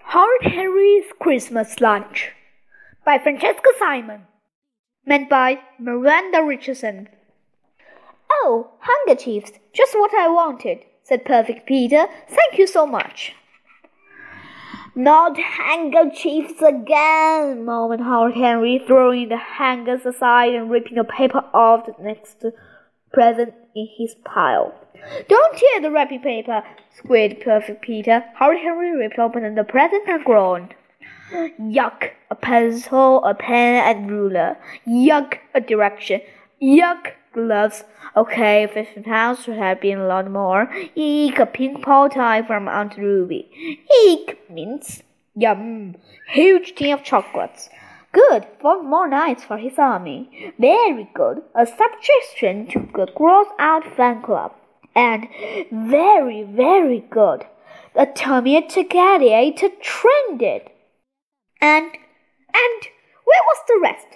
Horrid Henry's Christmas Lunch by Francesca Simon. Meant by Miranda Richardson. Oh, handkerchiefs, just what I wanted, said Perfect Peter. Thank you so much. Not handkerchiefs again, moaned Horrid Henry, throwing the hangers aside and ripping a paper off the next present in his pile. Don't tear the wrapping paper, squealed Perfect Peter. Horrid Henry ripped open the present and groaned. Yuck! A pencil, a pen, and ruler. Yuck! A direction. Yuck! Gloves. Okay, fifteen pounds should have been a lot more. Eek! A pink bow tie from Aunt Ruby. Eek! Mints. Yum! Huge tin of chocolates. Good, four more knights for his army. Very good. A subscription to the Gross Out Fan Club. And very, very good. The Terminator Gladiator trended. And, and, where was the rest?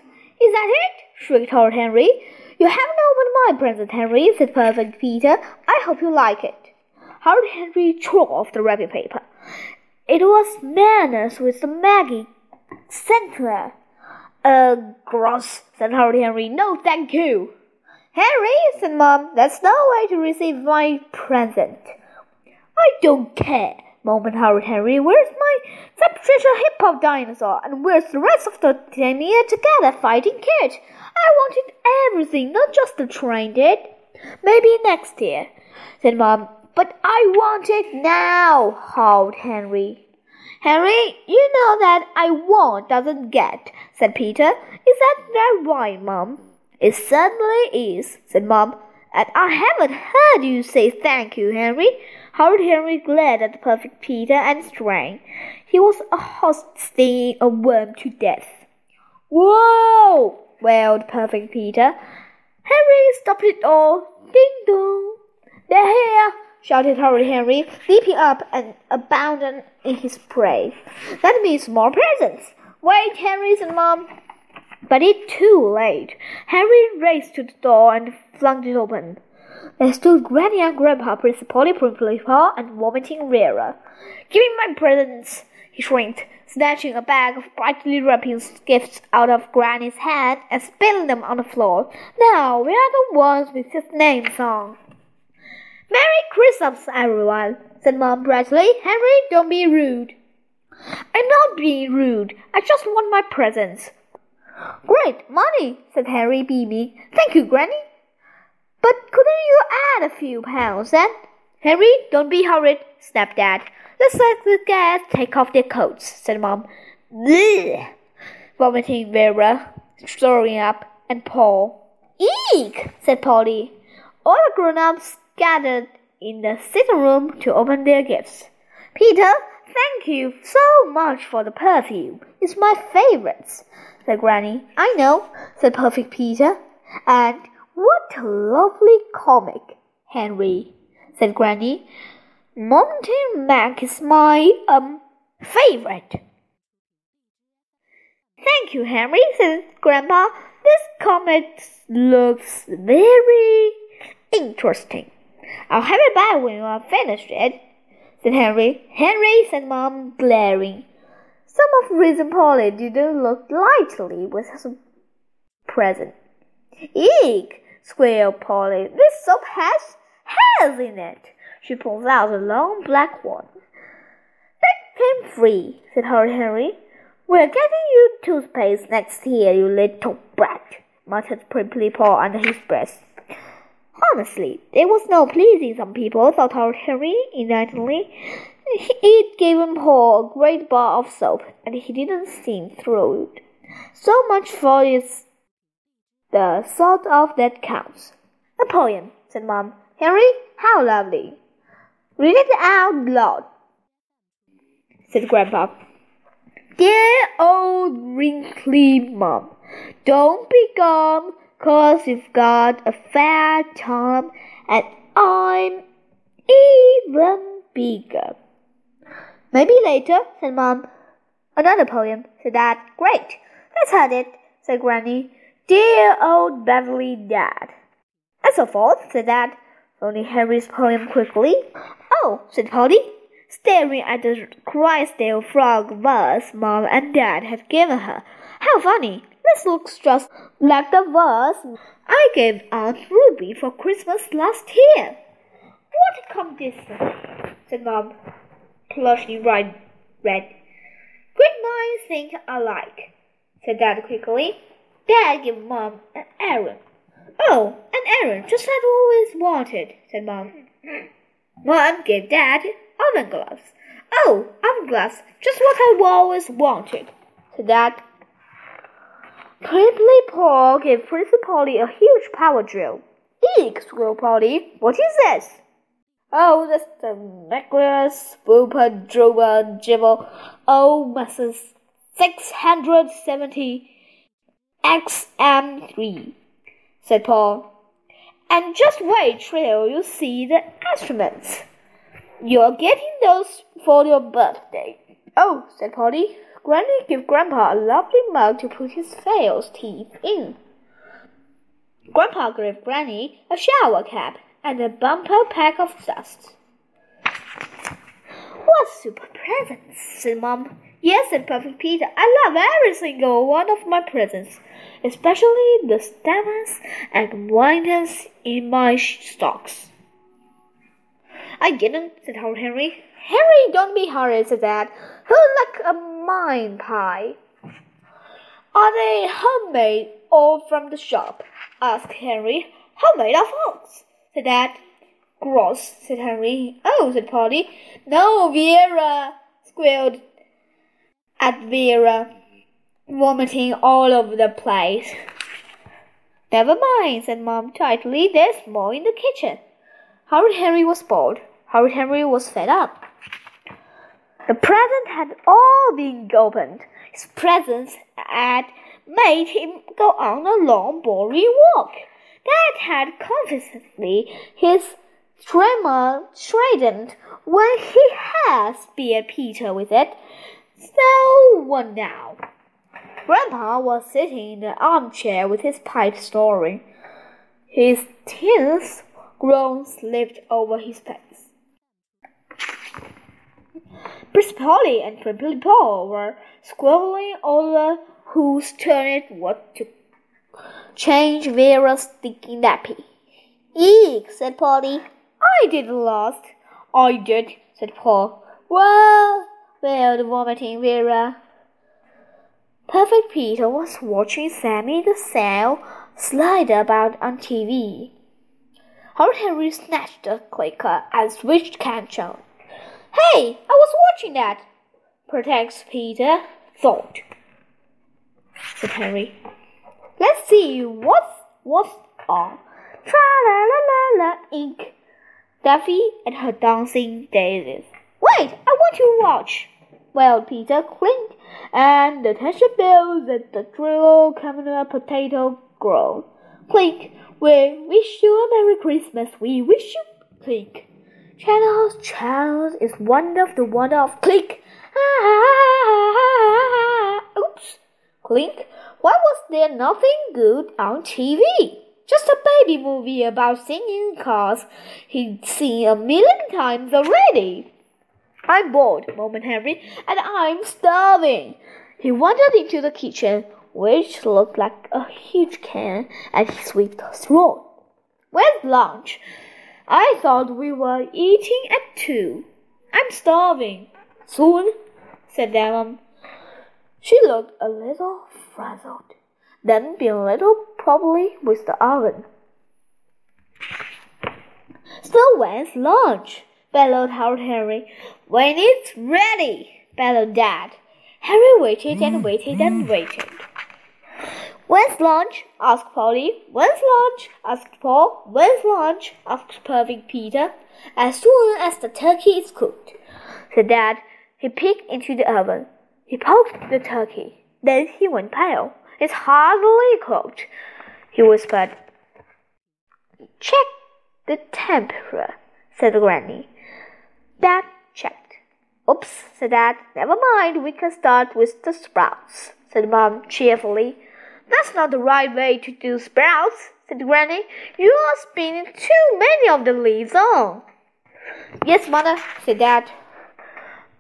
Is that it? shrieked Horrid Henry. You haven't opened my present, Henry, said Perfect Peter. I hope you like it. Horrid Henry tore off the wrapping paper. It was manners with the Maggie Centre. Uh, gross, said Horrid Henry. No, thank you. Henry, said Mom, that's no way to receive my present. I don't care, moaned Horrid Henry. Where's my substitution hip hop dinosaur? And where's the rest of the Terminator Gladiator fighting kid? I wanted everything, not just the train did. Maybe next year, said Mom. But I want it now, howled Henry. Henry, you know that I want doesn't get, said Peter. Is that right, Mum? It certainly is, said Mum. And I haven't heard you say thank you, Henry. Horrid Henry glared at the perfect Peter and strained. He was a host stinging a worm to death. Whoa! wailed perfect Peter. Henry, stop it all! Ding dong! They're here! shouted Horrid Henry, leaping up and abounding in his prey. That means more presents! Wait, Henry, said Mom. But it's too late. Henry raced to the door and flung it open. There stood Granny and Grandpa, Prissy Polly, Pimply Paul, and Vomiting Vera. Give me my presents, he shrieked, snatching a bag of brightly wrapping gifts out of Granny's hand and spilling them on the floor. Now, we are the ones with his name song. Merry Christmas, everyone, said Mom brightly. Henry, don't be rude. I'm not being rude. I just want my presents. Great money, said Henry, beaming. Thank you, Granny. But couldn't you add a few pounds then? Henry, don't be horrid, snapped Dad. Let's let the guests take off their coats, said Mom. Bleh! Vomiting Vera, throwing up, and Paul. Eek! said Polly. All the grown-ups gathered in the sitting room to open their gifts. Peter, thank you so much for the perfume. It's my favorite said Granny. I know, said Perfect Peter. And what a lovely comic, Henry, said Granny. Mutant Max is my, um, favorite. Thank you, Henry, said Grandpa. This comic looks very interesting. I'll have it back when you are finished it, said Henry. Henry, said Mom, glaring. Some of reason Polly didn't look lightly with his present. Eek! squealed Polly. This soap has hairs in it. She pulls out a long black one. That came free, said Horrid Henry. We're getting you toothpaste next year, you little brat, muttered Pimply Paul under his breath. Honestly, there was no pleasing some people, thought Horrid Henry indignantly. It gave him Paul a great bar of soap, and he didn't seem thrilled. So much for it's the sort of that counts. A poem, said Mom. Henry, how lovely. Read it out loud, said Grandpa. Dear old wrinkly Mom, don't be glum, cause you've got a fair time, and I'm even bigger. Maybe later, said Mom. Another poem, said Dad. Great. Let's have it, said Granny. Dear old Beverly Dad. And so forth, said Dad, phoning Harry's poem quickly. Oh, said Polly. staring at the crystal frog vase Mom and Dad had given her. How funny! This looks just like the vase I gave Aunt Ruby for Christmas last year. What a coincidence, said Mom, blushing bright red. Great minds think alike, said Dad quickly. Dad gave Mom an errand. Oh, an errand, just as I always wanted, said Mom. Mom gave Dad oven gloves. Oh, oven gloves, just what I've always wanted, said Dad. Pimply Paul gave Princess Polly a huge power drill. Eek, squealed Polly. What is this? Oh, that's the necklace, Booper, Drover, Jibble. Oh, Mrs. 670 XM3, said Paul. And just wait till you see the instruments. You're getting those for your birthday. Oh, said Polly. Granny gave Grandpa a lovely mug to put his false teeth in. Grandpa gave Granny a shower cap and a bumper pack of dust. What super presents, said Mom. Yes, said Perfect Peter. I love every single one of my presents, especially the stamens and winders in my stocks. I didn't, said Horrid Henry. Henry, don't be hurried, said Dad. Who like a mine pie? Are they homemade or from the shop? asked Henry. Homemade, of course, said Dad. Gross, said Henry. Oh, said Polly. No, Vera, squealed at Vera, vomiting all over the place. Never mind, said Mom tightly. There's more in the kitchen. Horrid Henry was bored. Horrid Henry was fed up. The present had all been opened. His presence had made him go on a long, boring walk. Dad had confidently his tremor straightened when he had speared Peter with it. So what now? Grandpa was sitting in the armchair with his pipe snoring. His tears groan slipped over his face. Prissy Polly and Pimply Paul were squabbling over whose turn it was to change Vera's sticky nappy. Eek, said Polly. I did last. I did, said Paul. Well, wailed the vomiting Vera. Perfect Peter was watching Sammy the Sail slide about on TV. Horrid Henry snatched the clicker and switched Can't Hey, I was watching that, protects Peter, thought, said Henry. Let's see what's, what's on. Tra la la la la ink. Daffy and her dancing daisies. Wait, I want to watch, wailed Peter, clink, and the tension bells at the drill camera potato grow. Clink, we wish you a Merry Christmas, we wish you, clink. Channels, channels is one of the one of click. Oops. Clink. Why was there nothing good on TV? Just a baby movie about singing cars he'd seen a million times already. I'm bored, moaned Henry, and I'm starving. He wandered into the kitchen, which looked like a huge can, and he swept throat. Where's lunch? I thought we were eating at two. I'm starving. Soon, said Mom. She looked a little frazzled, then being a little probably with the oven. So when's lunch? bellowed Horrid Henry. When it's ready, bellowed Dad. Harry waited and waited and mm-hmm. waited. When's lunch? asked Polly. When's lunch? asked Paul. When's lunch? asked Perfect Peter. As soon as the turkey is cooked, said Dad. He peeked into the oven. He poked the turkey. Then he went pale. It's hardly cooked, he whispered. Check the temperature, said Granny. Dad checked. Oops, said Dad. Never mind, we can start with the sprouts, said Mom cheerfully. That's not the right way to do sprouts, said Granny. You are spinning too many of the leaves on. Yes, Mother, said Dad.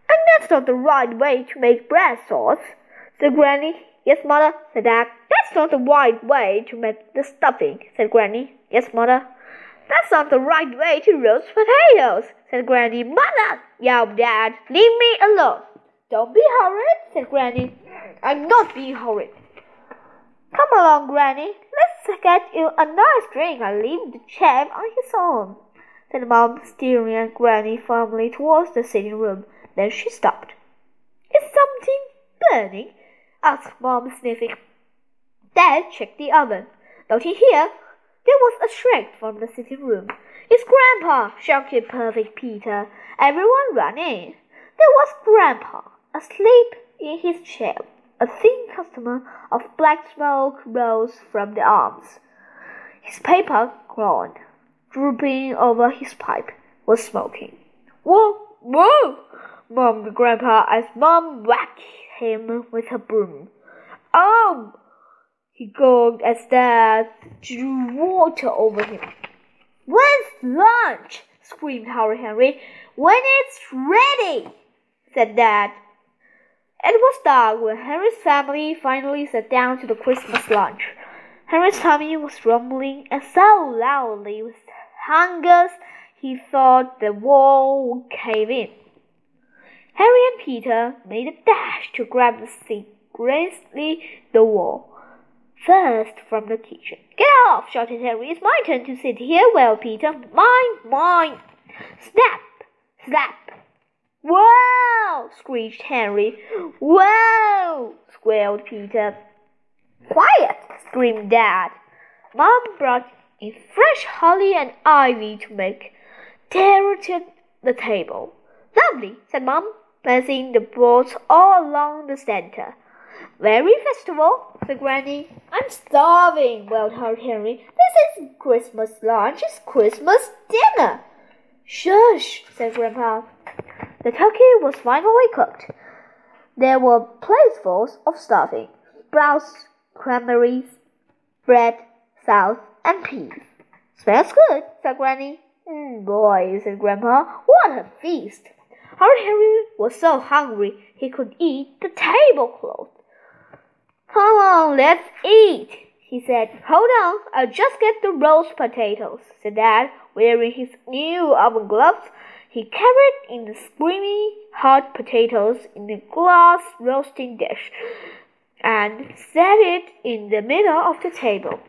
And that's not the right way to make bread sauce, said Granny. Yes, Mother, said Dad. That's not the right way to make the stuffing, said Granny. Yes, Mother. That's not the right way to roast potatoes, said Granny. Mother, yelled Dad. Leave me alone. Don't be horrid, said Granny. I'm not being horrid. Along, Granny. Let's get you a nice drink and leave the chap on his own, said Mom, steering at Granny firmly towards the sitting room. Then she stopped. Is something burning? asked Mom, sniffing. Dad checked the oven. Don't you hear? There was a shriek from the sitting room. It's Grandpa! shouted Perfect Peter. Everyone ran in. There was Grandpa, asleep in his chair. A thin customer of black smoke rose from the arms. His paper crown, drooping over his pipe, was smoking. Whoa, whoa! moaned Grandpa as Mom whacked him with her broom. Oh! He gurgled as Dad drew water over him. When's lunch? screamed Horrid Henry. When it's ready, said Dad. It was dark when Henry's family finally sat down to the Christmas lunch. Henry's tummy was rumbling and so loudly with hunger he thought the wall would cave in. Harry and Peter made a dash to grab the seat gracefully the wall. First from the kitchen. Get off! shouted Harry. It's my turn to sit here. Well, Peter, mine, mine. Snap! Snap! Wow! screeched Henry. Wow! squealed Peter. Quiet! screamed Dad. Mom brought in fresh holly and ivy to make to the table. Lovely, said Mom, placing the boards all along the center. Very festival, said Granny. I'm starving, wailed Horrid Henry. This isn't Christmas lunch, it's Christmas dinner. Shush, said Grandpa. The turkey was finally cooked. There were platefuls of stuffing, sprouts, cranberries, bread, sauce, and peas. Smells good, said Granny. Mm, boy, said Grandpa, what a feast! Horrid Henry was so hungry he could eat the tablecloth. Come on, let's eat, he said. Hold on, I'll just get the roast potatoes, said Dad, wearing his new oven gloves he carried in the screaming hot potatoes in a glass roasting dish and set it in the middle of the table.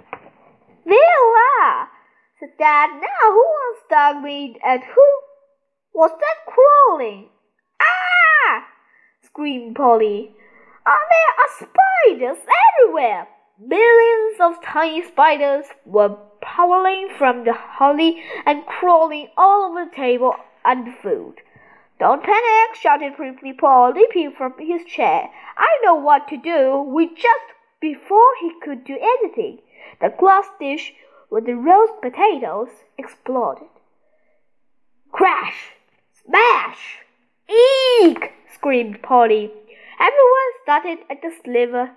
There are said Dad. Now who wants dog meat and who was that crawling? Ah! screamed Polly. Oh, there are spiders everywhere. Millions of tiny spiders were prowling from the holly and crawling all over the table and food. Don't panic, shouted Pimply Paul, leaping from his chair. I know what to do. We just before he could do anything, the glass dish with the roast potatoes exploded. Crash! Smash! Eek! screamed Polly. Everyone started at the sliver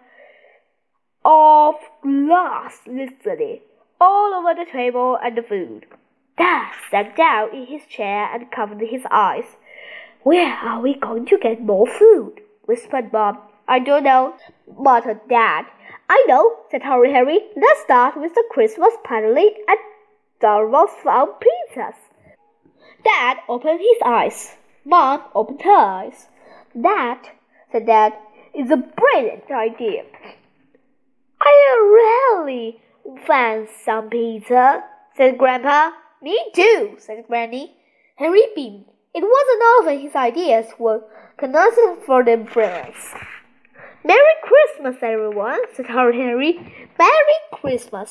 of glass literally all over the table and the food. Dad sat down in his chair and covered his eyes. Where are we going to get more food? whispered Bob. I don't know, muttered Dad. I know, said Horrid Harry. Let's start with the Christmas paneling at Dormouse Farm Pizzas. Dad opened his eyes. Mom opened her eyes. That, said Dad, is a brilliant idea. I really fancy some pizza? said Grandpa. Me too, said Granny. Henry beamed. It wasn't often his ideas were considered for the brilliance. Merry Christmas, everyone, said Henry. Merry Christmas.